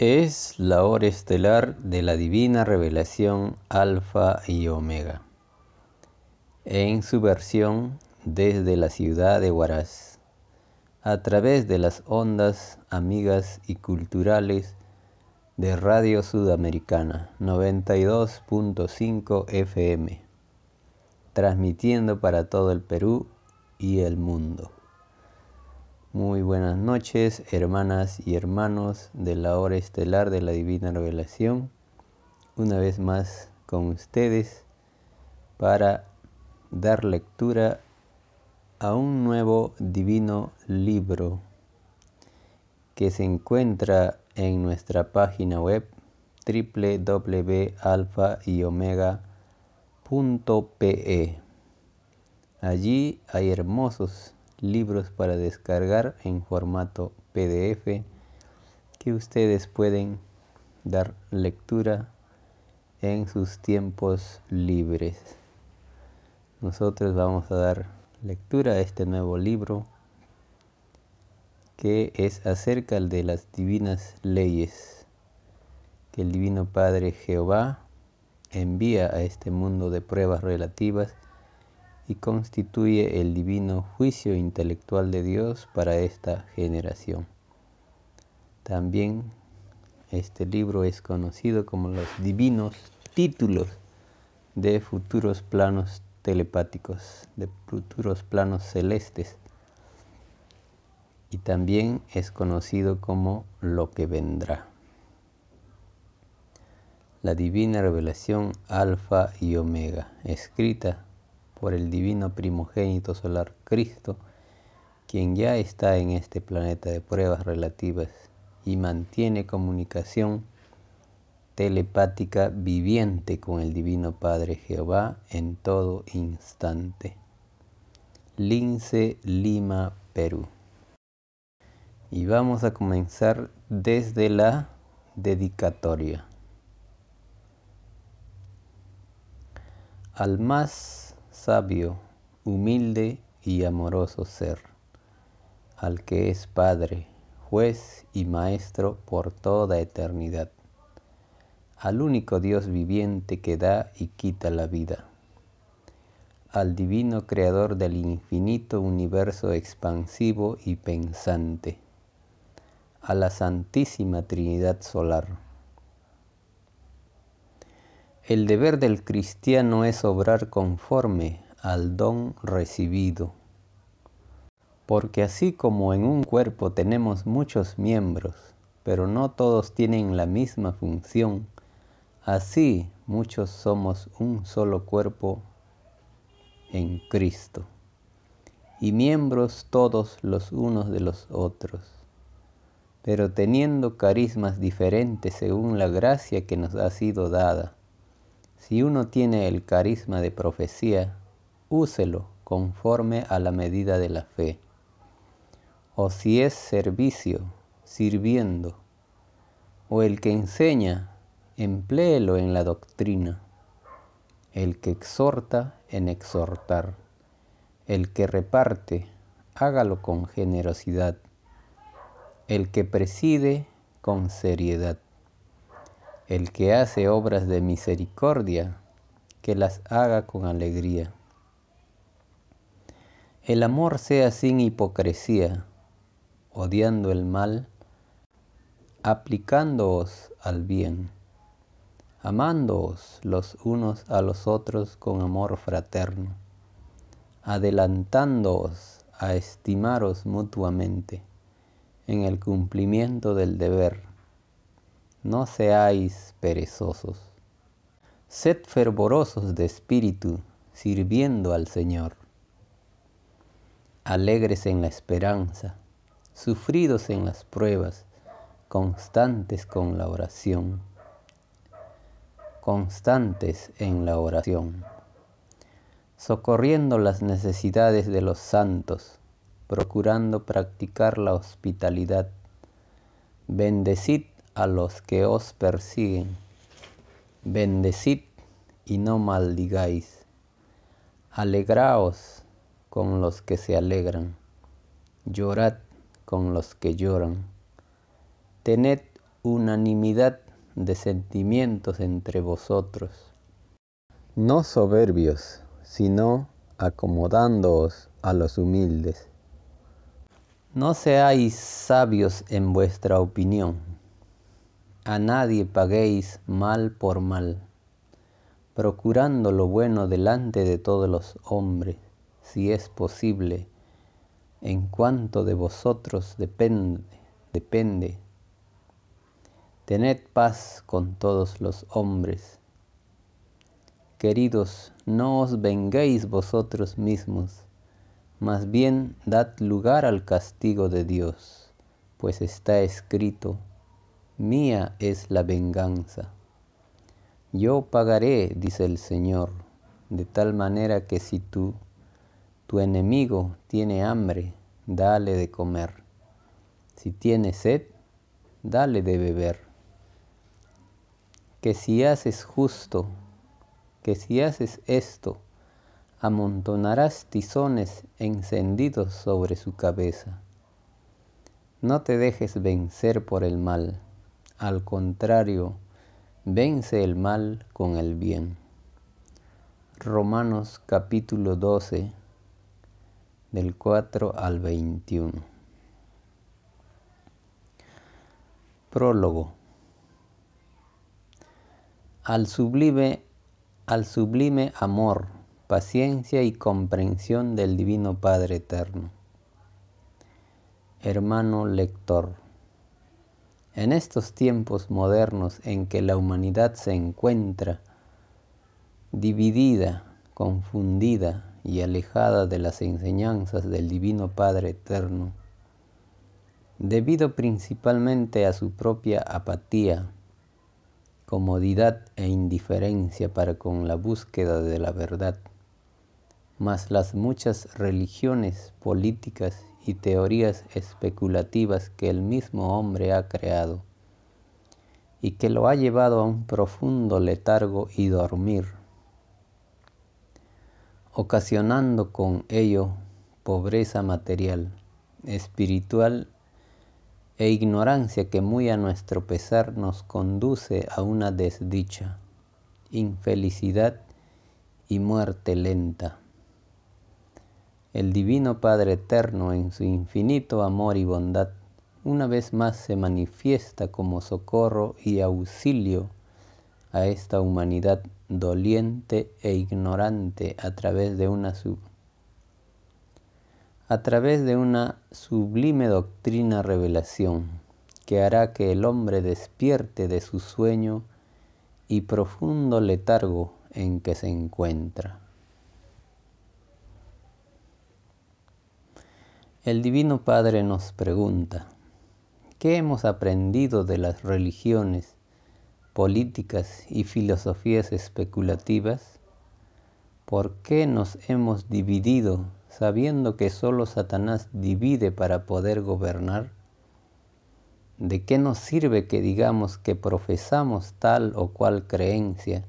Es la hora estelar de la divina revelación Alfa y Omega, en su versión desde la ciudad de Huaraz, a través de las ondas amigas y culturales de Radio Sudamericana 92.5 FM, transmitiendo para todo el Perú y el mundo. Muy buenas noches, hermanas y hermanos de la hora estelar de la Divina Revelación. Una vez más con ustedes para dar lectura a un nuevo divino libro que se encuentra en nuestra página web www.alfa-y-omega.pe. Allí hay hermosos libros para descargar en formato PDF que ustedes pueden dar lectura en sus tiempos libres. Nosotros vamos a dar lectura a este nuevo libro que es acerca de las divinas leyes que el Divino Padre Jehová envía a este mundo de pruebas relativas y constituye el divino juicio intelectual de Dios para esta generación. También este libro es conocido como los divinos títulos de futuros planos telepáticos, de futuros planos celestes. Y también es conocido como lo que vendrá. La divina revelación alfa y omega, escrita por el divino primogénito solar Cristo, quien ya está en este planeta de pruebas relativas y mantiene comunicación telepática viviente con el Divino Padre Jehová en todo instante. Lince, Lima, Perú. Y vamos a comenzar desde la dedicatoria. Al más sabio, humilde y amoroso ser, al que es Padre, juez y Maestro por toda eternidad, al único Dios viviente que da y quita la vida, al divino Creador del infinito universo expansivo y pensante, a la Santísima Trinidad Solar, el deber del cristiano es obrar conforme al don recibido, porque así como en un cuerpo tenemos muchos miembros, pero no todos tienen la misma función, así muchos somos un solo cuerpo en Cristo, y miembros todos los unos de los otros, pero teniendo carismas diferentes según la gracia que nos ha sido dada si uno tiene el carisma de profecía, úselo conforme a la medida de la fe. O si es servicio, sirviendo. O el que enseña, empléelo en la doctrina. El que exhorta, en exhortar. El que reparte, hágalo con generosidad. El que preside, con seriedad el que hace obras de misericordia, que las haga con alegría. El amor sea sin hipocresía, odiando el mal, aplicándoos al bien, amándoos los unos a los otros con amor fraterno, adelantándoos a estimaros mutuamente en el cumplimiento del deber no seáis perezosos. Sed fervorosos de espíritu, sirviendo al Señor. Alegres en la esperanza, sufridos en las pruebas, constantes con la oración. Constantes en la oración. Socorriendo las necesidades de los santos, procurando practicar la hospitalidad. Bendecid a los que os persiguen. Bendecid y no maldigáis. Alegraos con los que se alegran. Llorad con los que lloran. Tened unanimidad de sentimientos entre vosotros, no soberbios, sino acomodándoos a los humildes. No seáis sabios en vuestra opinión. A nadie paguéis mal por mal, procurando lo bueno delante de todos los hombres, si es posible, en cuanto de vosotros depende, depende Tened paz con todos los hombres. Queridos, no os venguéis vosotros mismos, más bien dad lugar al castigo de Dios, pues está escrito, mía es la venganza. Yo pagaré, dice el Señor, de tal manera que si tú, tu enemigo, tiene hambre, dale de comer. Si tiene sed, dale de beber que si haces justo, que si haces esto, amontonarás tizones encendidos sobre su cabeza. No te dejes vencer por el mal, al contrario, vence el mal con el bien. Romanos capítulo 12, del 4 al 21. Prólogo al sublime, al sublime amor, paciencia y comprensión del Divino Padre Eterno. Hermano lector, en estos tiempos modernos en que la humanidad se encuentra dividida, confundida y alejada de las enseñanzas del Divino Padre Eterno, debido principalmente a su propia apatía, comodidad e indiferencia para con la búsqueda de la verdad, más las muchas religiones políticas y teorías especulativas que el mismo hombre ha creado y que lo ha llevado a un profundo letargo y dormir, ocasionando con ello pobreza material, espiritual e ignorancia que muy a nuestro pesar nos conduce a una desdicha, infelicidad y muerte lenta. El Divino Padre Eterno en su infinito amor y bondad una vez más se manifiesta como socorro y auxilio a esta humanidad doliente e ignorante a través de una a través de una sublime doctrina revelación que hará que el hombre despierte de su sueño y profundo letargo en que se encuentra. El Divino Padre nos pregunta, ¿qué hemos aprendido de las religiones, políticas y filosofías especulativas? ¿Por qué nos hemos dividido sabiendo que solo Satanás divide para poder gobernar? ¿De qué nos sirve que digamos que profesamos tal o cual creencia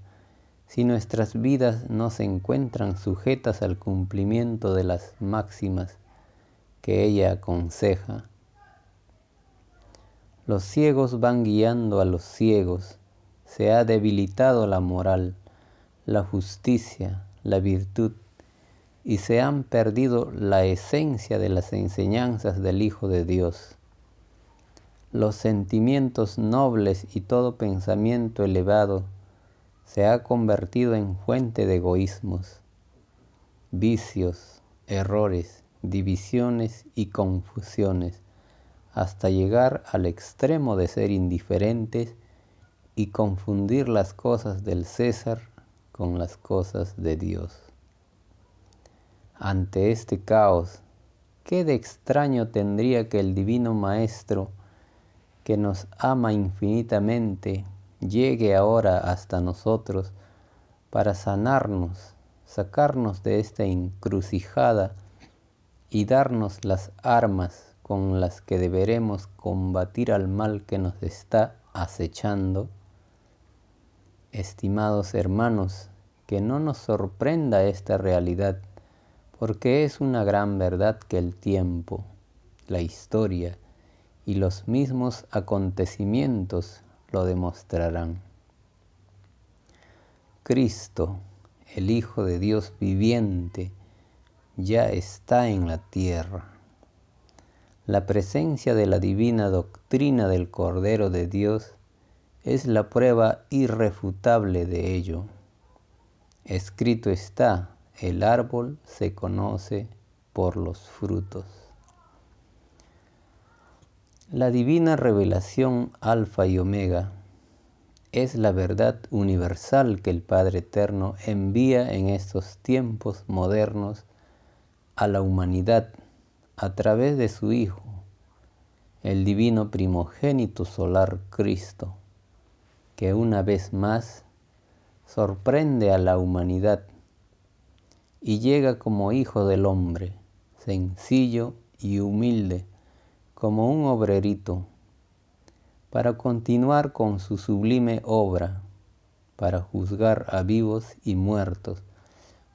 si nuestras vidas no se encuentran sujetas al cumplimiento de las máximas que ella aconseja? Los ciegos van guiando a los ciegos, se ha debilitado la moral, la justicia, la virtud, y se han perdido la esencia de las enseñanzas del Hijo de Dios. Los sentimientos nobles y todo pensamiento elevado se ha convertido en fuente de egoísmos, vicios, errores, divisiones y confusiones, hasta llegar al extremo de ser indiferentes y confundir las cosas del César con las cosas de Dios. Ante este caos, ¿qué de extraño tendría que el Divino Maestro, que nos ama infinitamente, llegue ahora hasta nosotros para sanarnos, sacarnos de esta encrucijada y darnos las armas con las que deberemos combatir al mal que nos está acechando? Estimados hermanos, que no nos sorprenda esta realidad porque es una gran verdad que el tiempo, la historia y los mismos acontecimientos lo demostrarán. Cristo, el Hijo de Dios viviente, ya está en la tierra. La presencia de la divina doctrina del Cordero de Dios es la prueba irrefutable de ello. Escrito está, el árbol se conoce por los frutos. La divina revelación alfa y omega es la verdad universal que el Padre Eterno envía en estos tiempos modernos a la humanidad a través de su Hijo, el divino primogénito solar Cristo, que una vez más sorprende a la humanidad y llega como Hijo del Hombre, sencillo y humilde, como un obrerito, para continuar con su sublime obra, para juzgar a vivos y muertos,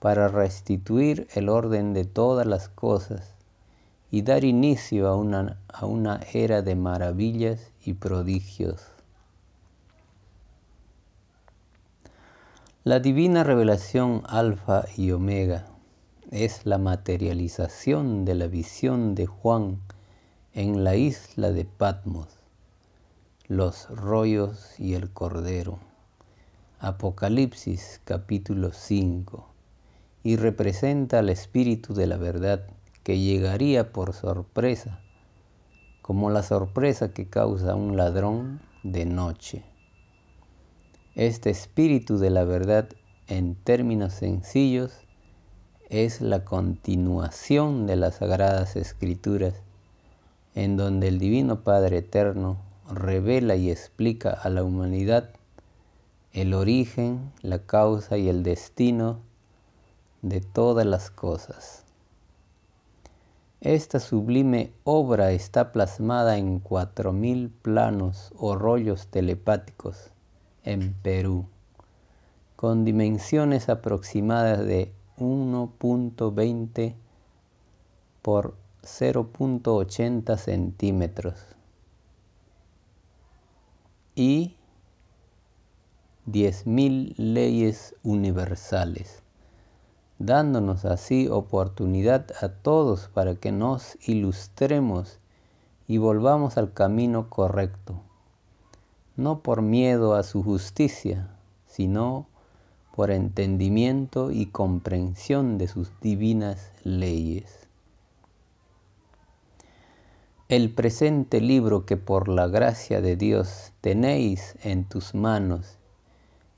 para restituir el orden de todas las cosas y dar inicio a una, a una era de maravillas y prodigios. La divina revelación alfa y omega es la materialización de la visión de Juan en la isla de Patmos, los rollos y el cordero. Apocalipsis capítulo 5 y representa al espíritu de la verdad que llegaría por sorpresa, como la sorpresa que causa un ladrón de noche. Este espíritu de la verdad, en términos sencillos, es la continuación de las sagradas escrituras, en donde el Divino Padre Eterno revela y explica a la humanidad el origen, la causa y el destino de todas las cosas. Esta sublime obra está plasmada en cuatro mil planos o rollos telepáticos en Perú, con dimensiones aproximadas de 1.20 por 0.80 centímetros y 10.000 leyes universales dándonos así oportunidad a todos para que nos ilustremos y volvamos al camino correcto, no por miedo a su justicia, sino por entendimiento y comprensión de sus divinas leyes. El presente libro que por la gracia de Dios tenéis en tus manos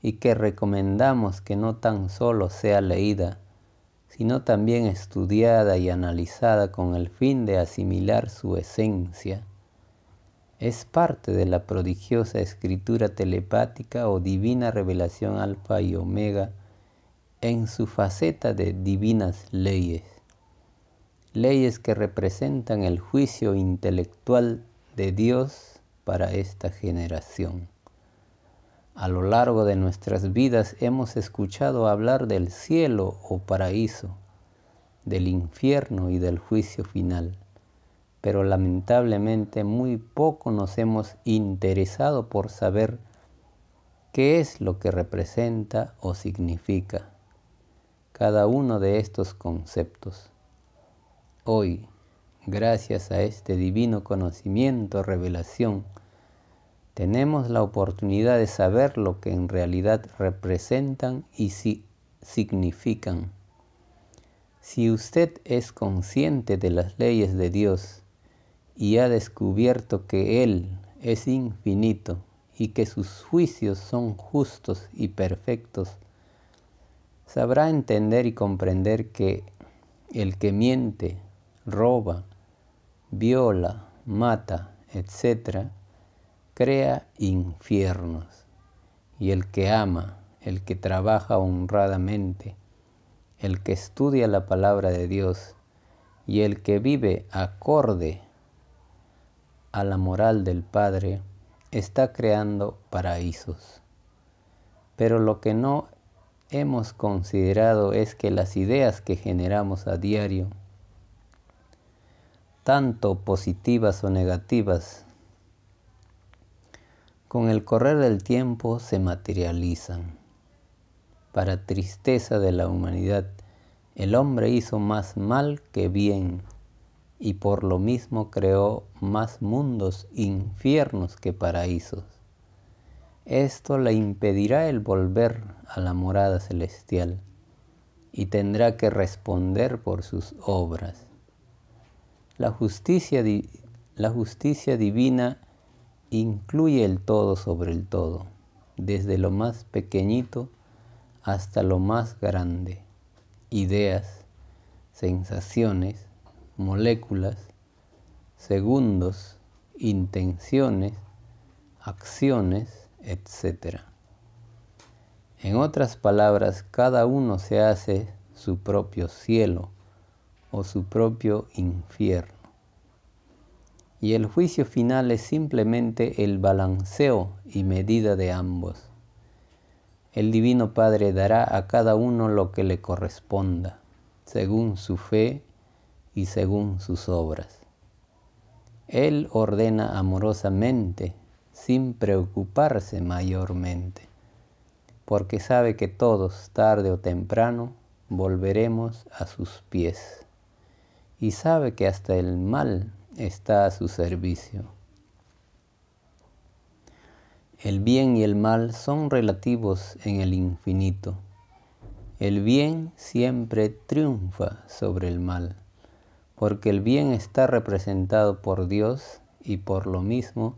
y que recomendamos que no tan solo sea leída, sino también estudiada y analizada con el fin de asimilar su esencia. Es parte de la prodigiosa escritura telepática o divina revelación alfa y omega en su faceta de divinas leyes, leyes que representan el juicio intelectual de Dios para esta generación. A lo largo de nuestras vidas hemos escuchado hablar del cielo o paraíso, del infierno y del juicio final, pero lamentablemente muy poco nos hemos interesado por saber qué es lo que representa o significa cada uno de estos conceptos. Hoy, gracias a este divino conocimiento, revelación, tenemos la oportunidad de saber lo que en realidad representan y si significan. Si usted es consciente de las leyes de Dios y ha descubierto que Él es infinito y que sus juicios son justos y perfectos, sabrá entender y comprender que el que miente, roba, viola, mata, etc., crea infiernos. Y el que ama, el que trabaja honradamente, el que estudia la palabra de Dios y el que vive acorde a la moral del Padre, está creando paraísos. Pero lo que no hemos considerado es que las ideas que generamos a diario tanto positivas o negativas, con el correr del tiempo se materializan. Para tristeza de la humanidad, el hombre hizo más mal que bien y por lo mismo creó más mundos infiernos que paraísos. Esto le impedirá el volver a la morada celestial y tendrá que responder por sus obras. La justicia, la justicia divina incluye el todo sobre el todo, desde lo más pequeñito hasta lo más grande, ideas, sensaciones, moléculas, segundos, intenciones, acciones, etc. En otras palabras, cada uno se hace su propio cielo o su propio infierno y el juicio final es simplemente el balanceo y medida de ambos. El Divino Padre dará a cada uno lo que le corresponda, según su fe y según sus obras. Él ordena amorosamente, sin preocuparse mayormente, porque sabe que todos, tarde o temprano, volveremos a sus pies, y sabe que hasta el mal está a su servicio. El bien y el mal son relativos en el infinito. El bien siempre triunfa sobre el mal, porque el bien está representado por Dios y por lo mismo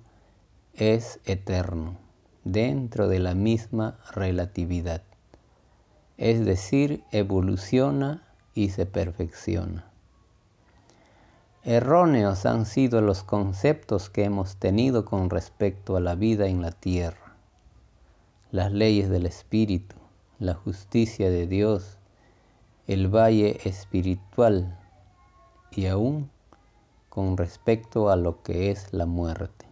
es eterno, dentro de la misma relatividad. Es decir, evoluciona y se perfecciona. Erróneos han sido los conceptos que hemos tenido con respecto a la vida en la tierra, las leyes del Espíritu, la justicia de Dios, el valle espiritual y aún con respecto a lo que es la muerte.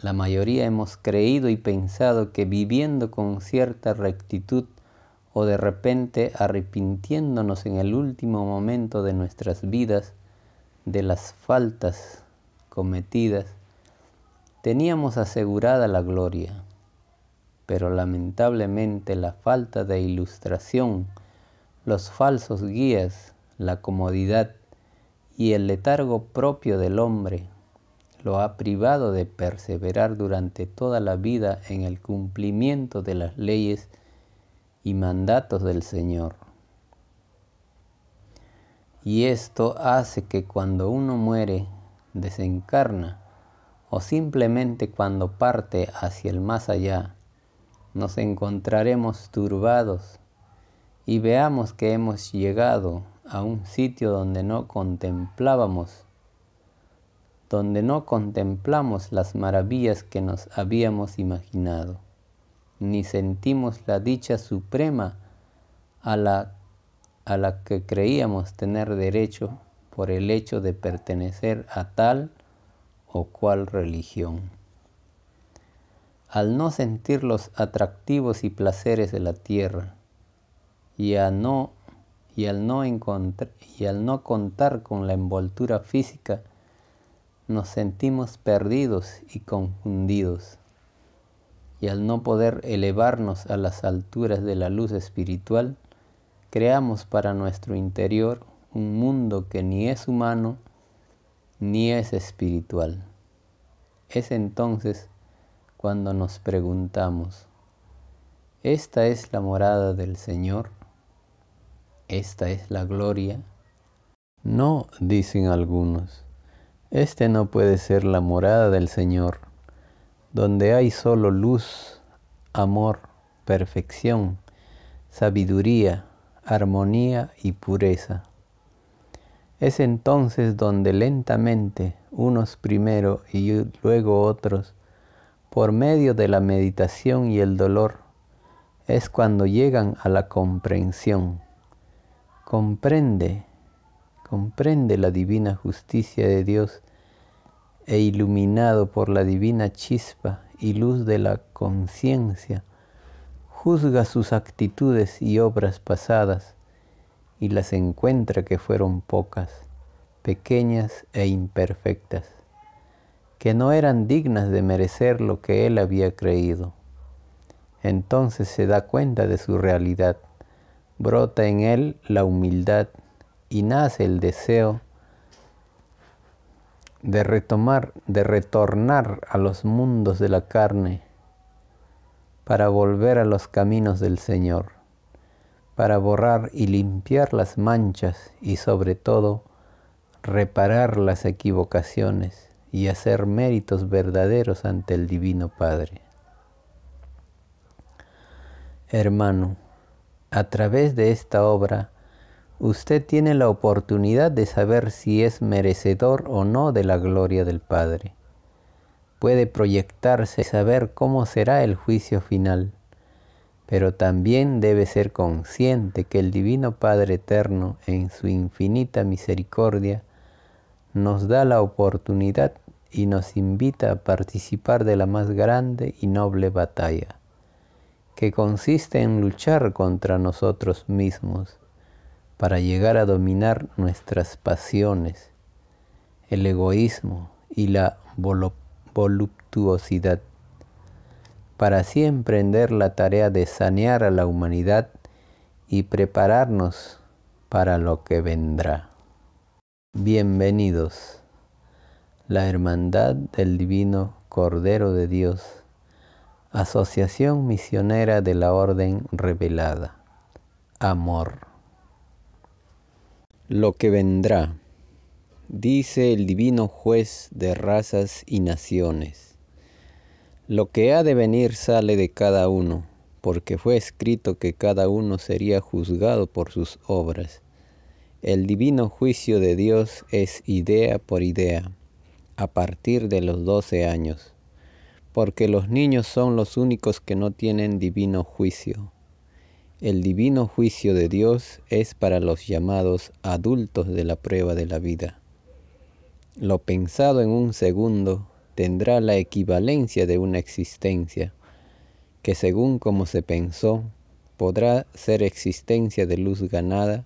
La mayoría hemos creído y pensado que viviendo con cierta rectitud o de repente arrepintiéndonos en el último momento de nuestras vidas de las faltas cometidas, teníamos asegurada la gloria, pero lamentablemente la falta de ilustración, los falsos guías, la comodidad y el letargo propio del hombre lo ha privado de perseverar durante toda la vida en el cumplimiento de las leyes y mandatos del Señor. Y esto hace que cuando uno muere, desencarna, o simplemente cuando parte hacia el más allá, nos encontraremos turbados y veamos que hemos llegado a un sitio donde no contemplábamos, donde no contemplamos las maravillas que nos habíamos imaginado ni sentimos la dicha suprema a la, a la que creíamos tener derecho por el hecho de pertenecer a tal o cual religión. Al no sentir los atractivos y placeres de la tierra y, no, y, al no y al no contar con la envoltura física, nos sentimos perdidos y confundidos y al no poder elevarnos a las alturas de la luz espiritual, creamos para nuestro interior un mundo que ni es humano ni es espiritual. Es entonces cuando nos preguntamos, ¿esta es la morada del Señor? ¿Esta es la gloria? No, dicen algunos, este no puede ser la morada del Señor donde hay solo luz, amor, perfección, sabiduría, armonía y pureza. Es entonces donde lentamente, unos primero y luego otros, por medio de la meditación y el dolor, es cuando llegan a la comprensión. Comprende, comprende la divina justicia de Dios e iluminado por la divina chispa y luz de la conciencia, juzga sus actitudes y obras pasadas y las encuentra que fueron pocas, pequeñas e imperfectas, que no eran dignas de merecer lo que él había creído. Entonces se da cuenta de su realidad, brota en él la humildad y nace el deseo de retomar, de retornar a los mundos de la carne para volver a los caminos del Señor, para borrar y limpiar las manchas y sobre todo reparar las equivocaciones y hacer méritos verdaderos ante el Divino Padre. Hermano, a través de esta obra, usted tiene la oportunidad de saber si es merecedor o no de la gloria del Padre. Puede proyectarse y saber cómo será el juicio final, pero también debe ser consciente que el Divino Padre Eterno, en su infinita misericordia, nos da la oportunidad y nos invita a participar de la más grande y noble batalla, que consiste en luchar contra nosotros mismos para llegar a dominar nuestras pasiones, el egoísmo y la voluptuosidad, para así emprender la tarea de sanear a la humanidad y prepararnos para lo que vendrá. Bienvenidos, la Hermandad del Divino Cordero de Dios, Asociación Misionera de la Orden Revelada, Amor. Lo que vendrá, dice el Divino Juez de razas y naciones. Lo que ha de venir sale de cada uno, porque fue escrito que cada uno sería juzgado por sus obras el divino juicio de Dios es idea por idea, a partir de los doce años, porque los niños son los únicos que no tienen divino juicio. El divino juicio de Dios es para los llamados adultos de la prueba de la vida. Lo pensado en un segundo tendrá la equivalencia de una existencia, que según como se pensó, podrá ser existencia de luz ganada,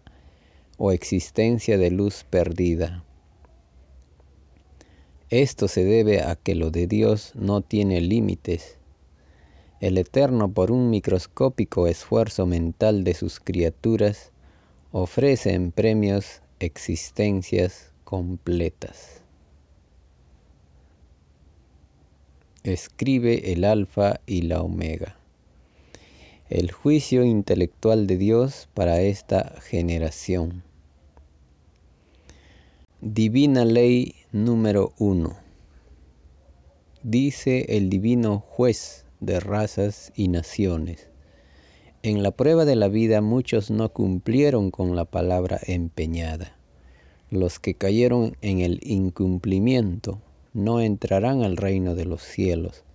o existencia de luz perdida. Esto se debe a que lo de Dios no tiene límites. El Eterno, por un microscópico esfuerzo mental de sus criaturas, ofrece en premios existencias completas. Escribe el Alfa y la Omega. El juicio intelectual de Dios para esta generación. Divina ley número uno. Dice el divino juez de razas y naciones. En la prueba de la vida muchos no cumplieron con la palabra empeñada. Los que cayeron en el incumplimiento no entrarán al reino de los cielos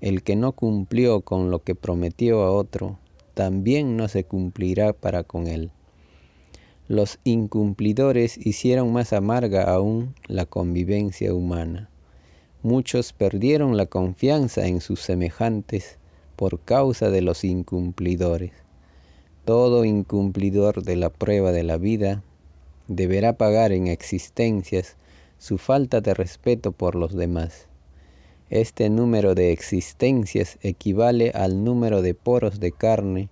el que no cumplió con lo que prometió a otro, también no se cumplirá para con él. Los incumplidores hicieron más amarga aún la convivencia humana. Muchos perdieron la confianza en sus semejantes por causa de los incumplidores. Todo incumplidor de la prueba de la vida deberá pagar en existencias su falta de respeto por los demás. Este número de existencias equivale al número de poros de carne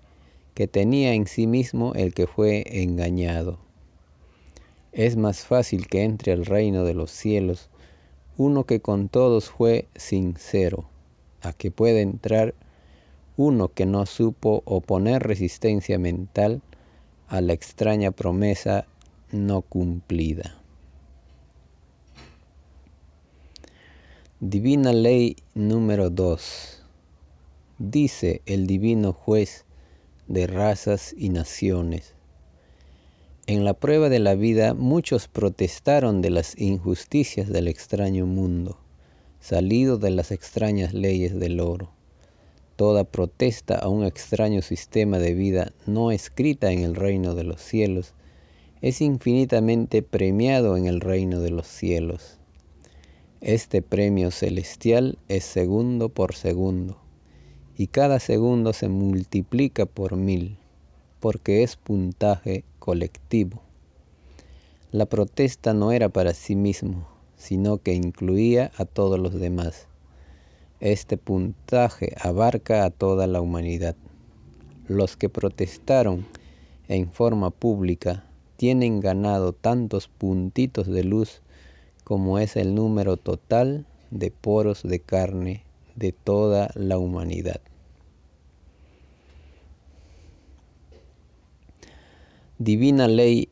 que tenía en sí mismo el que fue engañado. Es más fácil que entre al reino de los cielos uno que con todos fue sincero, a que pueda entrar uno que no supo oponer resistencia mental a la extraña promesa no cumplida. Divina ley número 2. Dice el divino juez de razas y naciones. En la prueba de la vida muchos protestaron de las injusticias del extraño mundo, salido de las extrañas leyes del oro. Toda protesta a un extraño sistema de vida no escrita en el reino de los cielos es infinitamente premiado en el reino de los cielos. Este premio celestial es segundo por segundo, y cada segundo se multiplica por mil, porque es puntaje colectivo. La protesta no era para sí mismo, sino que incluía a todos los demás. Este puntaje abarca a toda la humanidad. Los que protestaron en forma pública tienen ganado tantos puntitos de luz como es el número total de poros de carne de toda la humanidad. Divina ley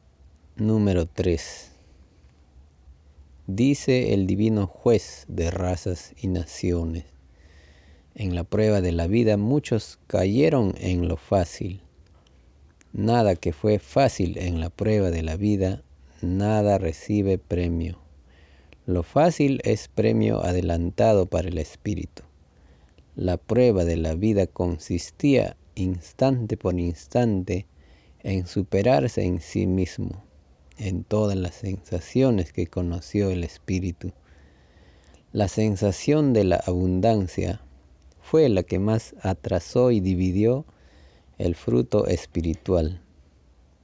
número 3. Dice el divino juez de razas y naciones. En la prueba de la vida muchos cayeron en lo fácil. Nada que fue fácil en la prueba de la vida, nada recibe premio. Lo fácil es premio adelantado para el espíritu. La prueba de la vida consistía instante por instante en superarse en sí mismo, en todas las sensaciones que conoció el espíritu. La sensación de la abundancia fue la que más atrasó y dividió el fruto espiritual,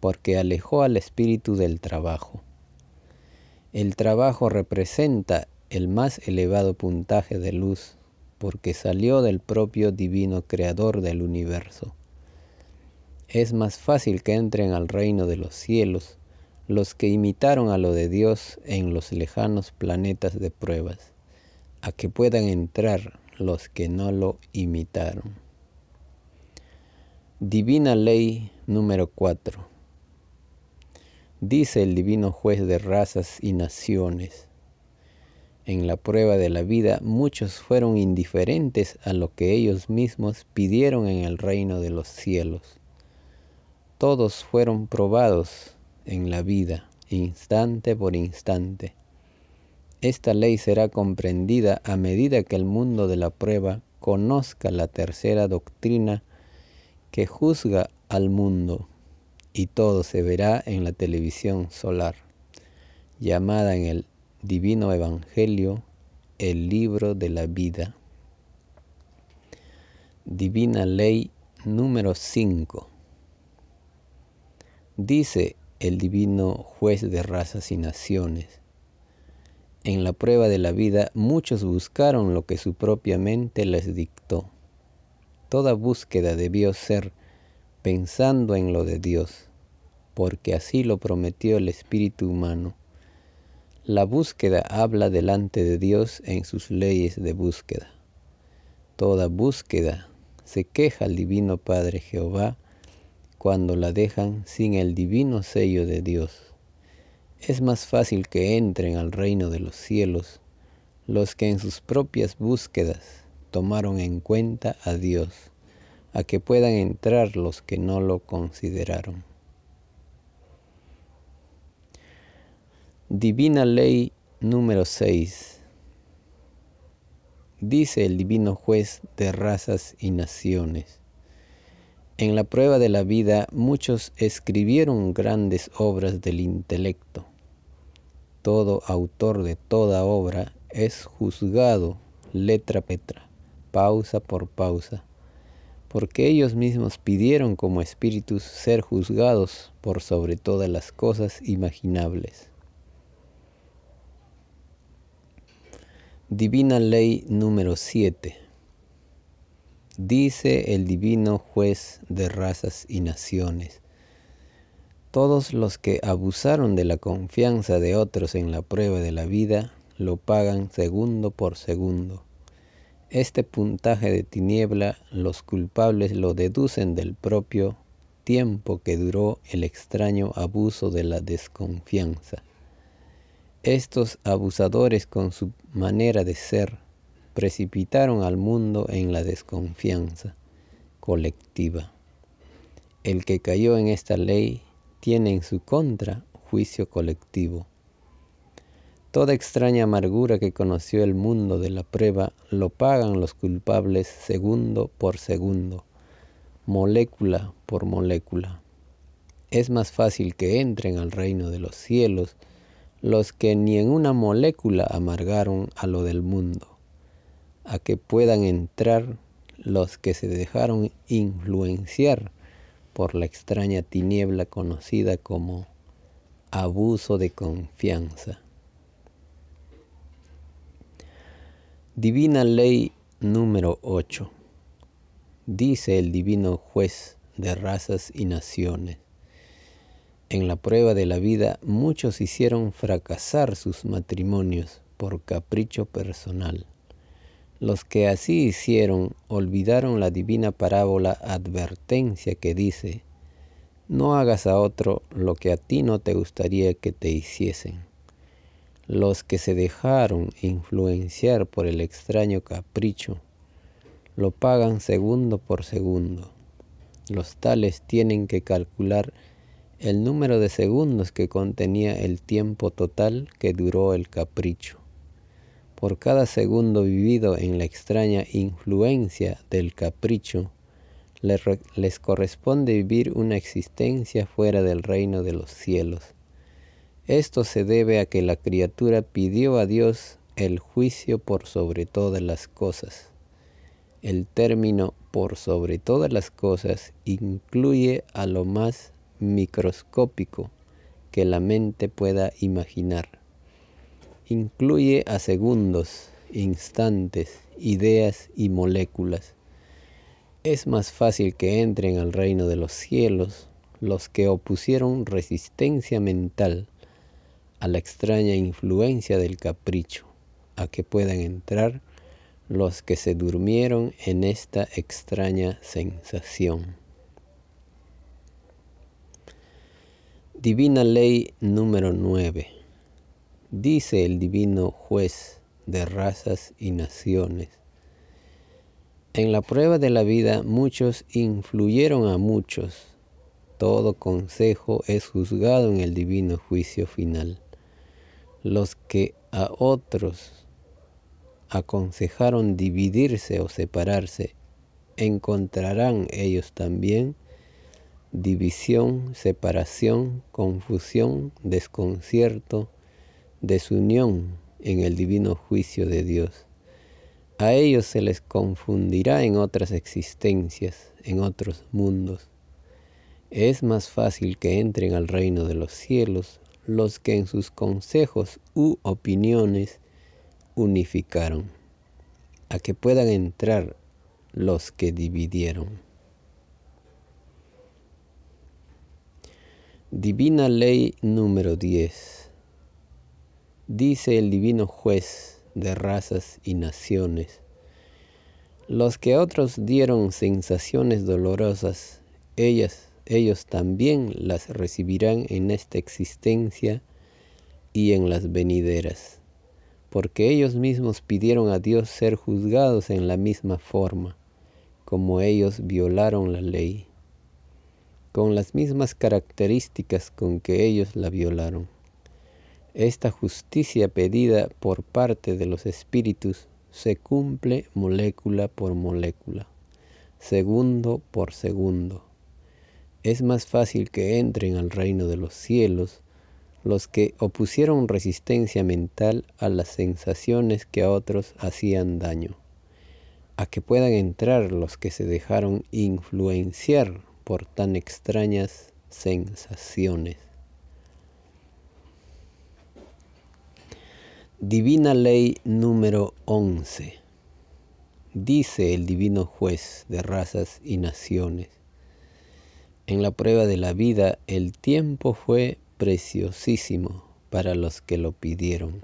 porque alejó al espíritu del trabajo. El trabajo representa el más elevado puntaje de luz porque salió del propio divino creador del universo. Es más fácil que entren al reino de los cielos los que imitaron a lo de Dios en los lejanos planetas de pruebas, a que puedan entrar los que no lo imitaron. Divina Ley número 4 Dice el divino juez de razas y naciones, en la prueba de la vida muchos fueron indiferentes a lo que ellos mismos pidieron en el reino de los cielos. Todos fueron probados en la vida, instante por instante. Esta ley será comprendida a medida que el mundo de la prueba conozca la tercera doctrina que juzga al mundo y todo se verá en la televisión solar, llamada en el Divino Evangelio el libro de la vida. Divina Ley número 5. Dice el Divino Juez de razas y naciones. En la prueba de la vida muchos buscaron lo que su propia mente les dictó. Toda búsqueda debió ser pensando en lo de Dios porque así lo prometió el espíritu humano. La búsqueda habla delante de Dios en sus leyes de búsqueda. Toda búsqueda se queja al divino Padre Jehová cuando la dejan sin el divino sello de Dios. Es más fácil que entren al reino de los cielos los que en sus propias búsquedas tomaron en cuenta a Dios, a que puedan entrar los que no lo consideraron. Divina Ley número 6. Dice el divino juez de razas y naciones. En la prueba de la vida muchos escribieron grandes obras del intelecto. Todo autor de toda obra es juzgado letra petra, pausa por pausa, porque ellos mismos pidieron como espíritus ser juzgados por sobre todas las cosas imaginables. Divina Ley número 7. Dice el divino juez de razas y naciones. Todos los que abusaron de la confianza de otros en la prueba de la vida lo pagan segundo por segundo. Este puntaje de tiniebla los culpables lo deducen del propio tiempo que duró el extraño abuso de la desconfianza. Estos abusadores con su manera de ser precipitaron al mundo en la desconfianza colectiva. El que cayó en esta ley tiene en su contra juicio colectivo. Toda extraña amargura que conoció el mundo de la prueba lo pagan los culpables segundo por segundo, molécula por molécula. Es más fácil que entren al reino de los cielos los que ni en una molécula amargaron a lo del mundo, a que puedan entrar los que se dejaron influenciar por la extraña tiniebla conocida como abuso de confianza. Divina ley número 8. Dice el divino juez de razas y naciones. En la prueba de la vida muchos hicieron fracasar sus matrimonios por capricho personal. Los que así hicieron olvidaron la divina parábola advertencia que dice, no hagas a otro lo que a ti no te gustaría que te hiciesen. Los que se dejaron influenciar por el extraño capricho lo pagan segundo por segundo. Los tales tienen que calcular el número de segundos que contenía el tiempo total que duró el capricho. Por cada segundo vivido en la extraña influencia del capricho, les corresponde vivir una existencia fuera del reino de los cielos. Esto se debe a que la criatura pidió a Dios el juicio por sobre todas las cosas. El término por sobre todas las cosas incluye a lo más microscópico que la mente pueda imaginar. Incluye a segundos, instantes, ideas y moléculas es más fácil que entren al reino de los cielos los que opusieron resistencia mental a la extraña influencia del capricho, a que puedan entrar los que se durmieron en esta extraña sensación. Divina Ley número 9. Dice el divino juez de razas y naciones, en la prueba de la vida muchos influyeron a muchos. Todo consejo es juzgado en el divino juicio final. Los que a otros aconsejaron dividirse o separarse, encontrarán ellos también división, separación, confusión, desconcierto, desunión en el divino juicio de Dios. A ellos se les confundirá en otras existencias, en otros mundos. Es más fácil que entren al reino de los cielos los que en sus consejos u opiniones unificaron, a que puedan entrar los que dividieron. Divina Ley número 10. Dice el Divino Juez de razas y naciones. Los que otros dieron sensaciones dolorosas, ellas, ellos también las recibirán en esta existencia y en las venideras, porque ellos mismos pidieron a Dios ser juzgados en la misma forma, como ellos violaron la ley, con las mismas características con que ellos la violaron. Esta justicia pedida por parte de los espíritus se cumple molécula por molécula, segundo por segundo. Es más fácil que entren al reino de los cielos los que opusieron resistencia mental a las sensaciones que a otros hacían daño, a que puedan entrar los que se dejaron influenciar por tan extrañas sensaciones. Divina Ley número 11. Dice el Divino Juez de razas y naciones. En la prueba de la vida el tiempo fue preciosísimo para los que lo pidieron.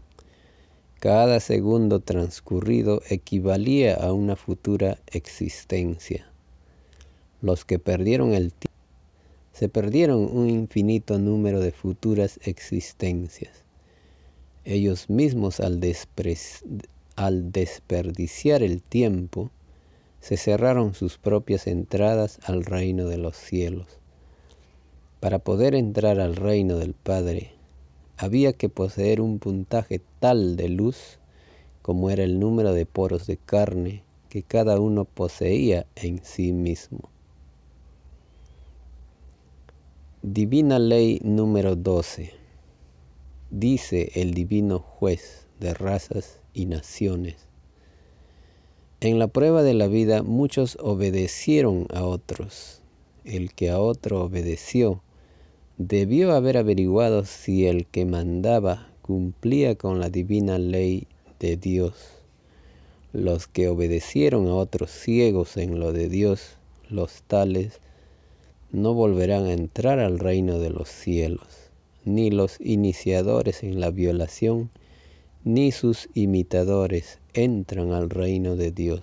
Cada segundo transcurrido equivalía a una futura existencia. Los que perdieron el tiempo se perdieron un infinito número de futuras existencias ellos mismos al, desperdiciar el tiempo, se cerraron sus propias entradas al reino de los cielos. Para poder entrar al reino del Padre, había que poseer un puntaje tal de luz como era el número de poros de carne que cada uno poseía en sí mismo. Divina Ley número 12 dice el divino juez de razas y naciones. En la prueba de la vida muchos obedecieron a otros. El que a otro obedeció debió haber averiguado si el que mandaba cumplía con la divina ley de Dios. Los que obedecieron a otros ciegos en lo de Dios, los tales, no volverán a entrar al reino de los cielos, ni los iniciadores en la violación, ni sus imitadores entran al reino de Dios.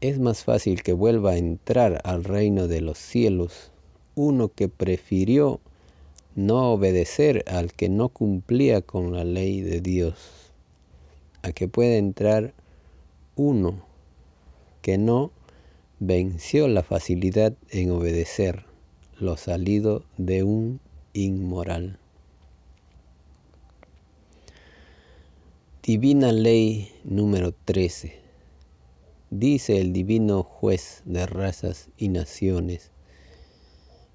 Es más fácil que vuelva a entrar al reino de los cielos uno que prefirió no obedecer al que no cumplía con la ley de Dios, a que pueda entrar uno que no venció la facilidad en obedecer lo salido de un inmoral. Divina Ley número 13. Dice el divino juez de razas y naciones.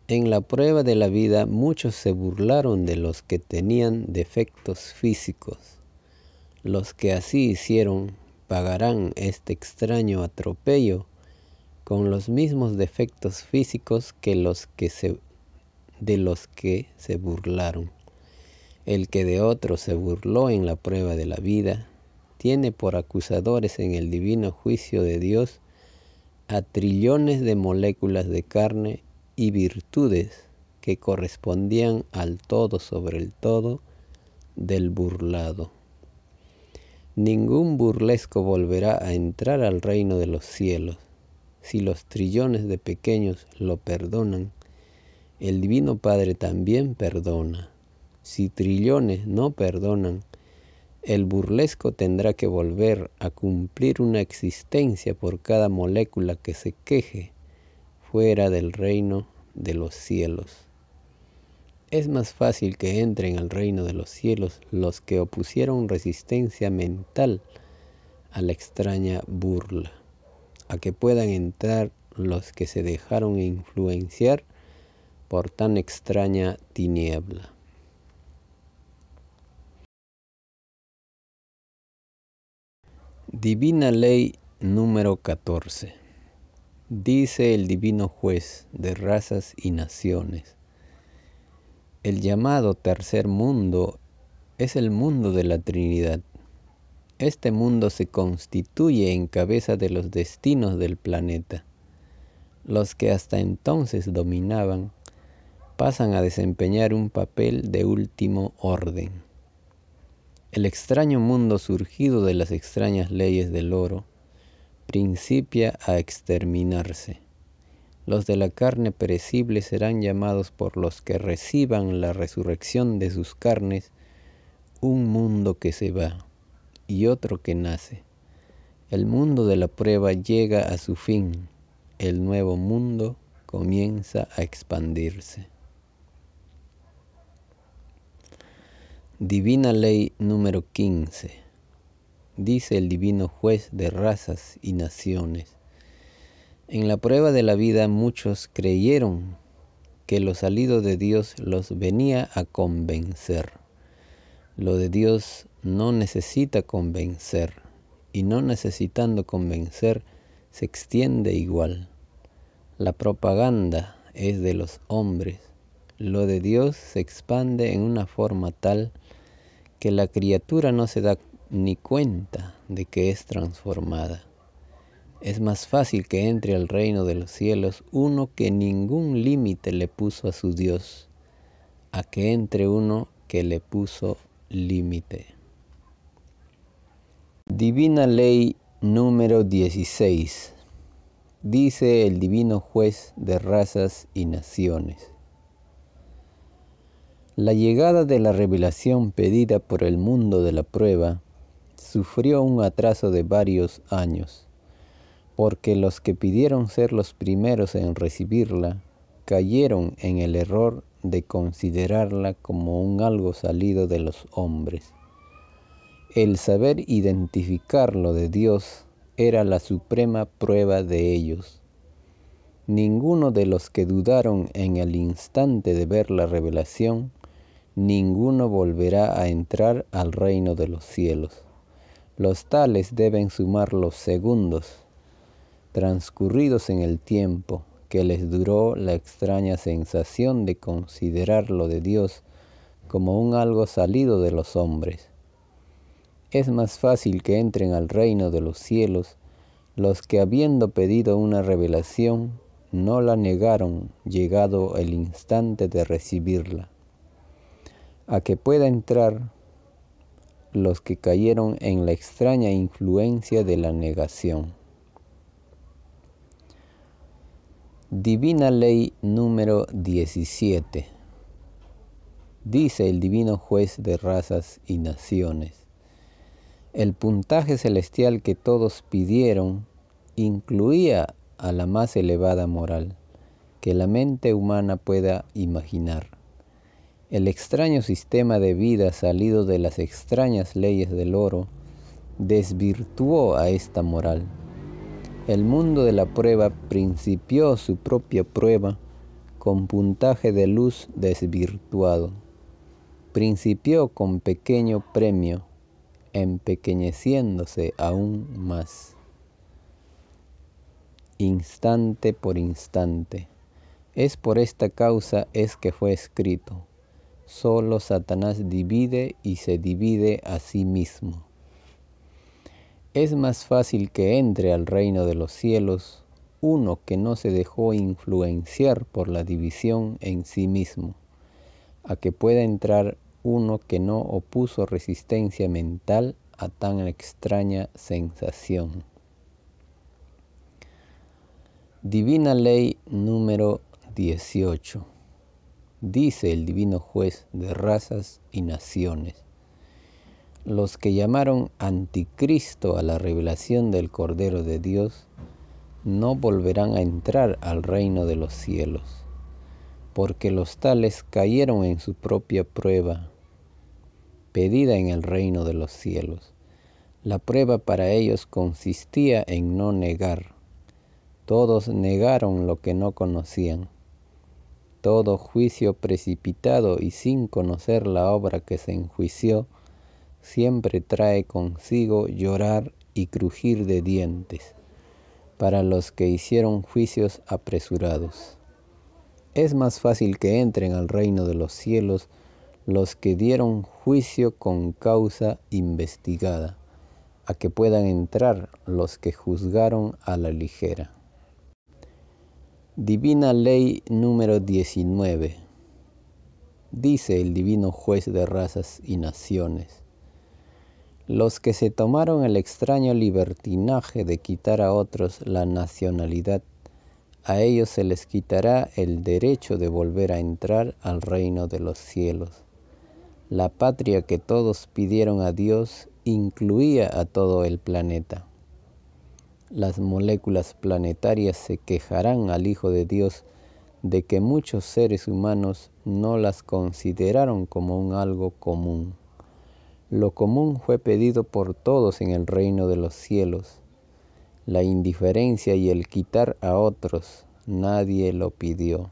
En la prueba de la vida muchos se burlaron de los que tenían defectos físicos. Los que así hicieron pagarán este extraño atropello con los mismos defectos físicos que los que se, de los que se burlaron. El que de otro se burló en la prueba de la vida, tiene por acusadores en el divino juicio de Dios a trillones de moléculas de carne y virtudes que correspondían al todo sobre el todo del burlado. Ningún burlesco volverá a entrar al reino de los cielos si los trillones de pequeños lo perdonan, el Divino Padre también perdona. Si trillones no perdonan, el burlesco tendrá que volver a cumplir una existencia por cada molécula que se queje fuera del reino de los cielos. Es más fácil que entren al reino de los cielos los que opusieron resistencia mental a la extraña burla a que puedan entrar los que se dejaron influenciar por tan extraña tiniebla. Divina Ley número 14. Dice el Divino Juez de razas y naciones. El llamado tercer mundo es el mundo de la Trinidad este mundo se constituye en cabeza de los destinos del planeta. Los que hasta entonces dominaban pasan a desempeñar un papel de último orden. El extraño mundo surgido de las extrañas leyes del oro principia a exterminarse. Los de la carne perecible serán llamados por los que reciban la resurrección de sus carnes un mundo que se va y otro que nace. El mundo de la prueba llega a su fin, el nuevo mundo comienza a expandirse. Divina Ley número 15. Dice el divino juez de razas y naciones. En la prueba de la vida muchos creyeron que lo salido de Dios los venía a convencer. Lo de Dios no necesita convencer y no necesitando convencer se extiende igual. La propaganda es de los hombres, lo de Dios se expande en una forma tal que la criatura no se da ni cuenta de que es transformada. Es más fácil que entre al reino de los cielos uno que ningún límite le puso a su Dios, a que entre uno que le puso límite. Divina Ley número 16. Dice el Divino Juez de razas y naciones. La llegada de la revelación pedida por el mundo de la prueba sufrió un atraso de varios años, porque los que pidieron ser los primeros en recibirla cayeron en el error de considerarla como un algo salido de los hombres el saber identificar lo de Dios era la suprema prueba de ellos. Ninguno de los que dudaron en el instante de ver la revelación, ninguno volverá a entrar al reino de los cielos. Los tales deben sumar los segundos transcurridos en el tiempo que les duró la extraña sensación de considerar lo de Dios como un algo salido de los hombres. Es más fácil que entren al reino de los cielos los que habiendo pedido una revelación no la negaron llegado el instante de recibirla, a que pueda entrar los que cayeron en la extraña influencia de la negación. Divina Ley número 17. Dice el Divino Juez de razas y naciones. El puntaje celestial que todos pidieron incluía a la más elevada moral que la mente humana pueda imaginar. El extraño sistema de vida salido de las extrañas leyes del oro desvirtuó a esta moral el mundo de la prueba principió su propia prueba con puntaje de luz desvirtuado. Principió con pequeño premio, empequeñeciéndose aún más. Instante por instante. Es por esta causa es que fue escrito. Solo Satanás divide y se divide a sí mismo. Es más fácil que entre al reino de los cielos uno que no se dejó influenciar por la división en sí mismo, a que pueda entrar uno que no opuso resistencia mental a tan extraña sensación. Divina Ley número 18. Dice el Divino Juez de razas y naciones los que llamaron anticristo a la revelación del Cordero de Dios no volverán a entrar al reino de los cielos, porque los tales cayeron en su propia prueba, pedida en el reino de los cielos. La prueba para ellos consistía en no negar. Todos negaron lo que no conocían. Todo juicio precipitado y sin conocer la obra que se enjuició siempre trae consigo llorar y crujir de dientes para los que hicieron juicios apresurados. Es más fácil que entren al reino de los cielos los que dieron juicio con causa investigada, a que puedan entrar los que juzgaron a la ligera. Divina Ley número 19. Dice el Divino Juez de razas y naciones los que se tomaron el extraño libertinaje de quitar a otros la nacionalidad, a ellos se les quitará el derecho de volver a entrar al reino de los cielos. La patria que todos pidieron a Dios incluía a todo el planeta. Las moléculas planetarias se quejarán al Hijo de Dios de que muchos seres humanos no las consideraron como un algo común. Lo común fue pedido por todos en el reino de los cielos. La indiferencia y el quitar a otros, nadie lo pidió.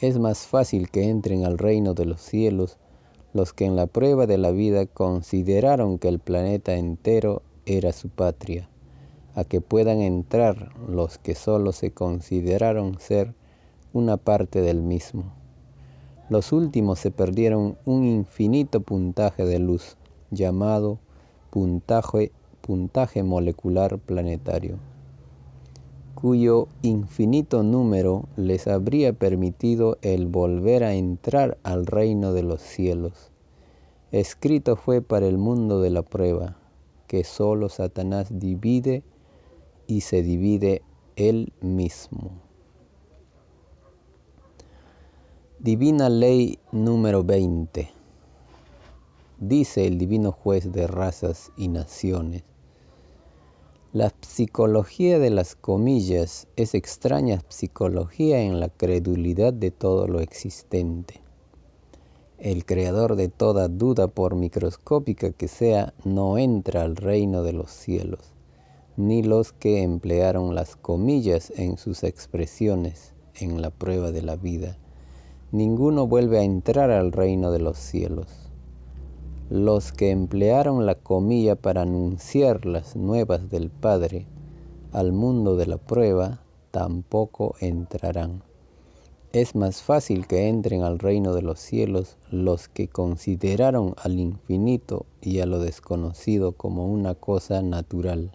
Es más fácil que entren al reino de los cielos los que en la prueba de la vida consideraron que el planeta entero era su patria, a que puedan entrar los que solo se consideraron ser una parte del mismo. Los últimos se perdieron un infinito puntaje de luz llamado puntaje, puntaje molecular planetario, cuyo infinito número les habría permitido el volver a entrar al reino de los cielos. Escrito fue para el mundo de la prueba, que solo Satanás divide y se divide él mismo. Divina Ley número 20 dice el divino juez de razas y naciones. La psicología de las comillas es extraña psicología en la credulidad de todo lo existente. El creador de toda duda, por microscópica que sea, no entra al reino de los cielos, ni los que emplearon las comillas en sus expresiones en la prueba de la vida. Ninguno vuelve a entrar al reino de los cielos los que emplearon la comilla para anunciar las nuevas del Padre al mundo de la prueba tampoco entrarán. Es más fácil que entren al reino de los cielos los que consideraron al infinito y a lo desconocido como una cosa natural,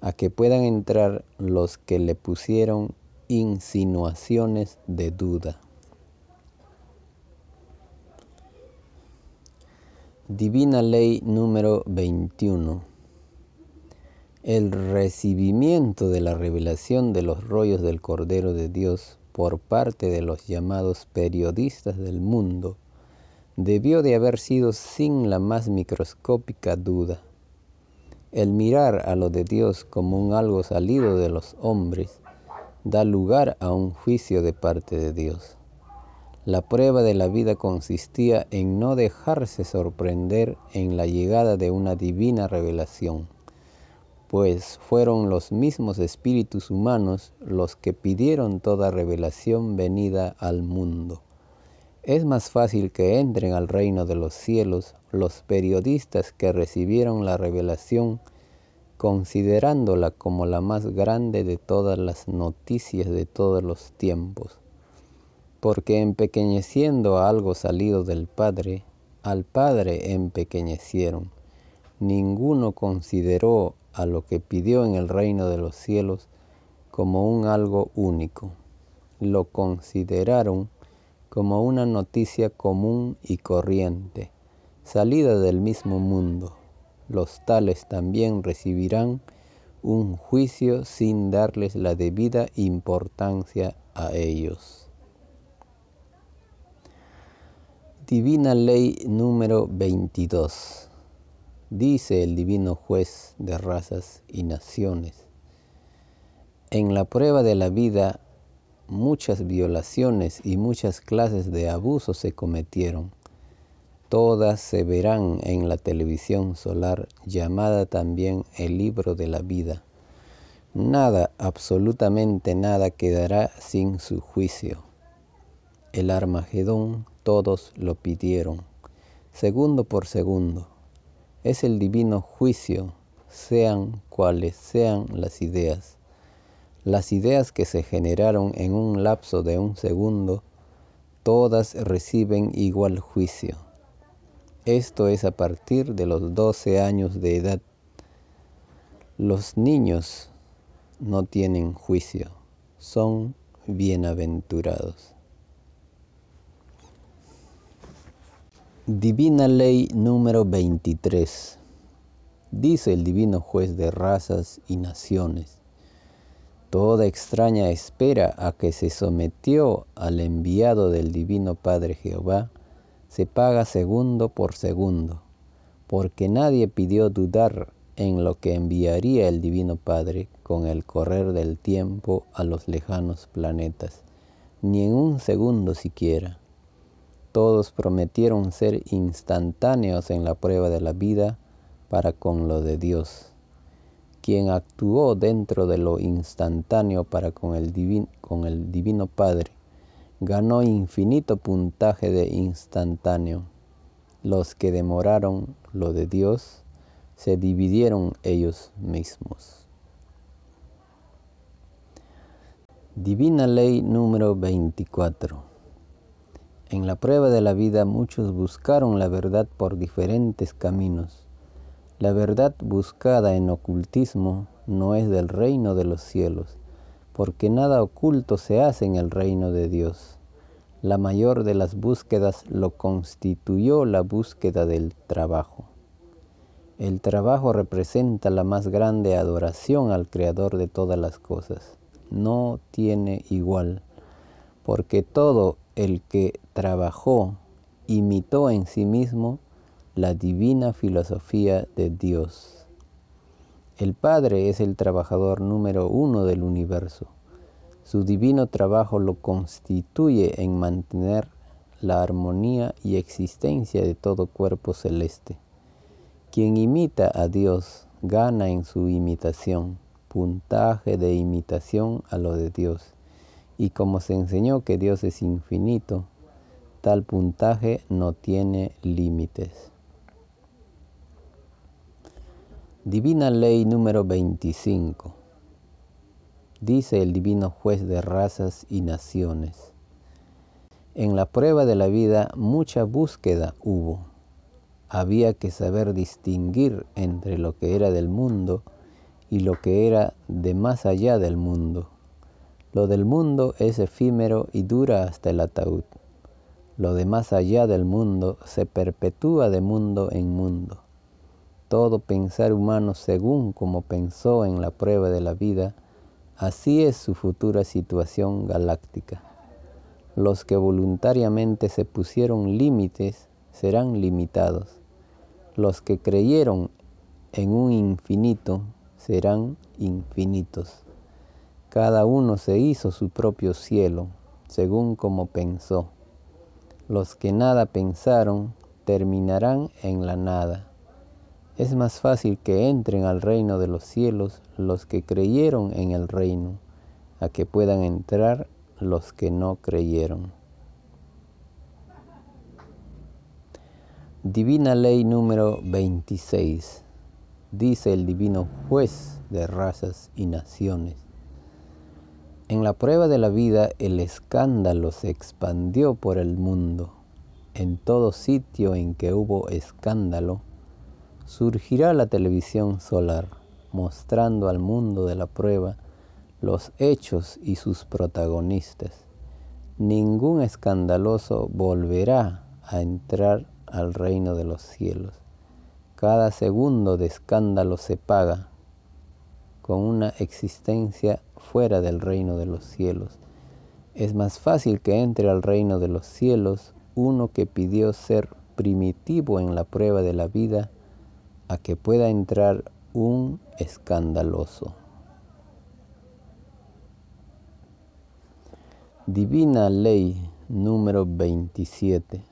a que puedan entrar los que le pusieron insinuaciones de duda. Divina Ley número 21. El recibimiento de la revelación de los rollos del Cordero de Dios por parte de los llamados periodistas del mundo debió de haber sido sin la más microscópica duda. El mirar a lo de Dios como un algo salido de los hombres da lugar a un juicio de parte de Dios. La prueba de la vida consistía en no dejarse sorprender en la llegada de una divina revelación, pues fueron los mismos espíritus humanos los que pidieron toda revelación venida al mundo. Es más fácil que entren al reino de los cielos los periodistas que recibieron la revelación considerándola como la más grande de todas las noticias de todos los tiempos porque empequeñeciendo a algo salido del Padre, al Padre empequeñecieron. Ninguno consideró a lo que pidió en el reino de los cielos como un algo único. Lo consideraron como una noticia común y corriente, salida del mismo mundo. Los tales también recibirán un juicio sin darles la debida importancia a ellos. Divina Ley número 22. Dice el Divino Juez de razas y naciones. En la prueba de la vida muchas violaciones y muchas clases de abusos se cometieron. Todas se verán en la televisión solar llamada también el libro de la vida. Nada, absolutamente nada quedará sin su juicio. El Armagedón todos lo pidieron, segundo por segundo. Es el divino juicio, sean cuales sean las ideas. Las ideas que se generaron en un lapso de un segundo, todas reciben igual juicio. Esto es a partir de los 12 años de edad. Los niños no tienen juicio, son bienaventurados. Divina Ley número 23. Dice el Divino Juez de razas y naciones. Toda extraña espera a que se sometió al enviado del Divino Padre Jehová se paga segundo por segundo, porque nadie pidió dudar en lo que enviaría el Divino Padre con el correr del tiempo a los lejanos planetas, ni en un segundo siquiera todos prometieron ser instantáneos en la prueba de la vida para con lo de Dios. Quien actuó dentro de lo instantáneo para con el, divino, Padre ganó infinito puntaje de instantáneo. Los que demoraron lo de Dios se dividieron ellos mismos. Divina Ley número 24. En la prueba de la vida muchos buscaron la verdad por diferentes caminos. La verdad buscada en ocultismo no es del reino de los cielos, porque nada oculto se hace en el reino de Dios. La mayor de las búsquedas lo constituyó la búsqueda del trabajo. El trabajo representa la más grande adoración al Creador de todas las cosas. No tiene igual, porque todo el que trabajó imitó en sí mismo la divina filosofía de Dios. El Padre es el trabajador número uno del universo. Su divino trabajo lo constituye en mantener la armonía y existencia de todo cuerpo celeste. Quien imita a Dios gana en su imitación, puntaje de imitación a lo de Dios y como se enseñó que Dios es infinito, tal puntaje no tiene límites. Divina Ley número 25. dice el divino juez de razas y naciones. En la prueba de la vida mucha búsqueda hubo. Había que saber distinguir entre lo que era del mundo y lo que era de más allá del mundo. Lo del mundo es efímero y dura hasta el ataúd. Lo de más allá del mundo se perpetúa de mundo en mundo. Todo pensar humano según como pensó en la prueba de la vida, así es su futura situación galáctica. Los que voluntariamente se pusieron límites serán limitados. Los que creyeron en un infinito serán infinitos. Cada uno se hizo su propio cielo, según como pensó. Los que nada pensaron terminarán en la nada. Es más fácil que entren al reino de los cielos los que creyeron en el reino, a que puedan entrar los que no creyeron. Divina Ley número 26 dice el divino juez de razas y naciones. En la prueba de la vida el escándalo se expandió por el mundo. En todo sitio en que hubo escándalo, surgirá la televisión solar, mostrando al mundo de la prueba los hechos y sus protagonistas. Ningún escandaloso volverá a entrar al reino de los cielos. Cada segundo de escándalo se paga con una existencia fuera del reino de los cielos. Es más fácil que entre al reino de los cielos uno que pidió ser primitivo en la prueba de la vida a que pueda entrar un escandaloso. Divina Ley número 27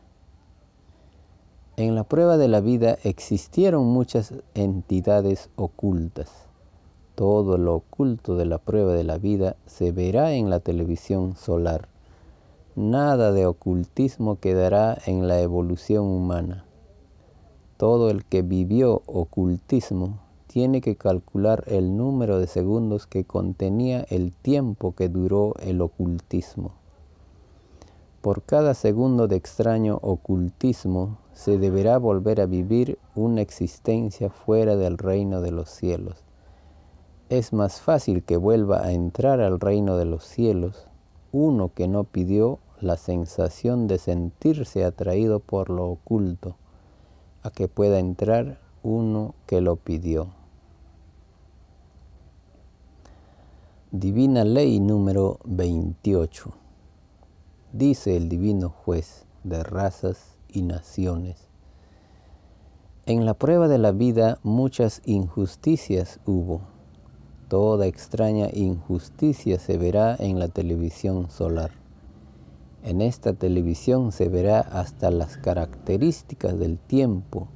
en la prueba de la vida existieron muchas entidades ocultas. Todo lo oculto de la prueba de la vida se verá en la televisión solar. Nada de ocultismo quedará en la evolución humana. Todo el que vivió ocultismo tiene que calcular el número de segundos que contenía el tiempo que duró el ocultismo. Por cada segundo de extraño ocultismo se deberá volver a vivir una existencia fuera del reino de los cielos. Es más fácil que vuelva a entrar al reino de los cielos uno que no pidió la sensación de sentirse atraído por lo oculto, a que pueda entrar uno que lo pidió. Divina Ley número 28 dice el divino juez de razas y naciones. En la prueba de la vida muchas injusticias hubo. Toda extraña injusticia se verá en la televisión solar. En esta televisión se verá hasta las características del tiempo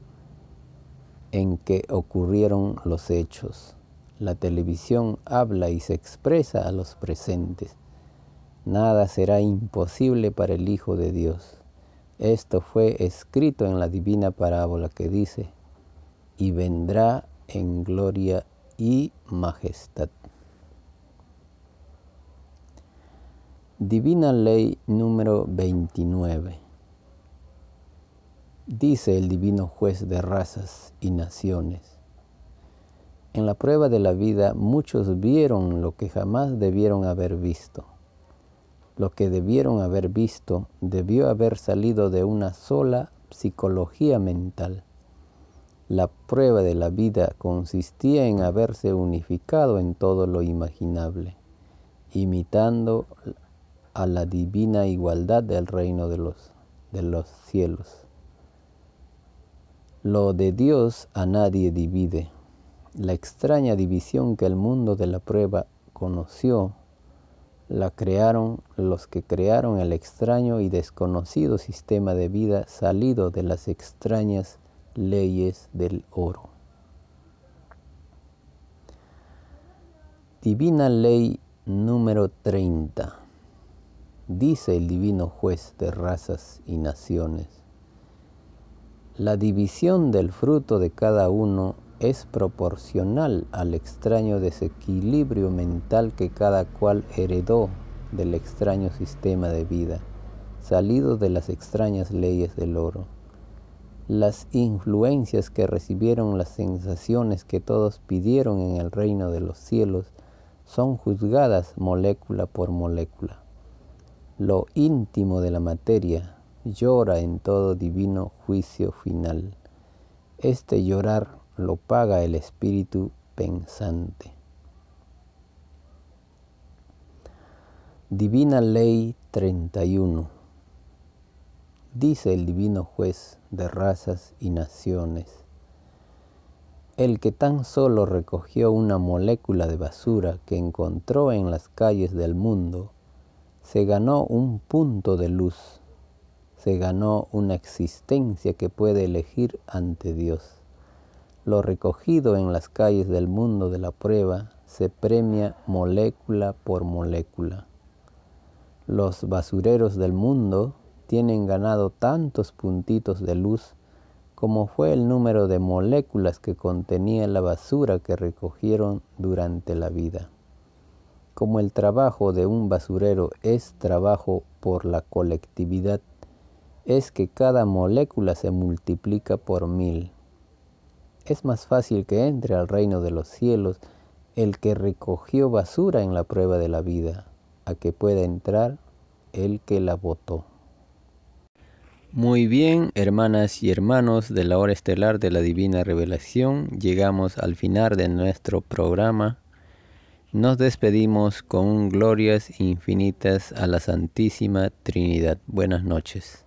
en que ocurrieron los hechos. La televisión habla y se expresa a los presentes. Nada será imposible para el Hijo de Dios. Esto fue escrito en la divina parábola que dice, y vendrá en gloria y majestad. Divina Ley número 29. Dice el divino juez de razas y naciones. En la prueba de la vida muchos vieron lo que jamás debieron haber visto lo que debieron haber visto debió haber salido de una sola psicología mental. La prueba de la vida consistía en haberse unificado en todo lo imaginable, imitando a la divina igualdad del reino de los, de los cielos. Lo de Dios a nadie divide. La extraña división que el mundo de la prueba conoció la crearon los que crearon el extraño y desconocido sistema de vida salido de las extrañas leyes del oro. Divina Ley número 30. Dice el divino juez de razas y naciones. La división del fruto de cada uno es proporcional al extraño desequilibrio mental que cada cual heredó del extraño sistema de vida, salido de las extrañas leyes del oro. Las influencias que recibieron las sensaciones que todos pidieron en el reino de los cielos son juzgadas molécula por molécula. Lo íntimo de la materia llora en todo divino juicio final. Este llorar lo paga el espíritu pensante. Divina Ley 31 Dice el divino juez de razas y naciones, el que tan solo recogió una molécula de basura que encontró en las calles del mundo, se ganó un punto de luz, se ganó una existencia que puede elegir ante Dios. Lo recogido en las calles del mundo de la prueba se premia molécula por molécula. Los basureros del mundo tienen ganado tantos puntitos de luz como fue el número de moléculas que contenía la basura que recogieron durante la vida. Como el trabajo de un basurero es trabajo por la colectividad, es que cada molécula se multiplica por mil es más fácil que entre al reino de los cielos el que recogió basura en la prueba de la vida, a que pueda entrar el que la votó. Muy bien, hermanas y hermanos de la hora estelar de la divina revelación, llegamos al final de nuestro programa. Nos despedimos con glorias infinitas a la Santísima Trinidad. Buenas noches.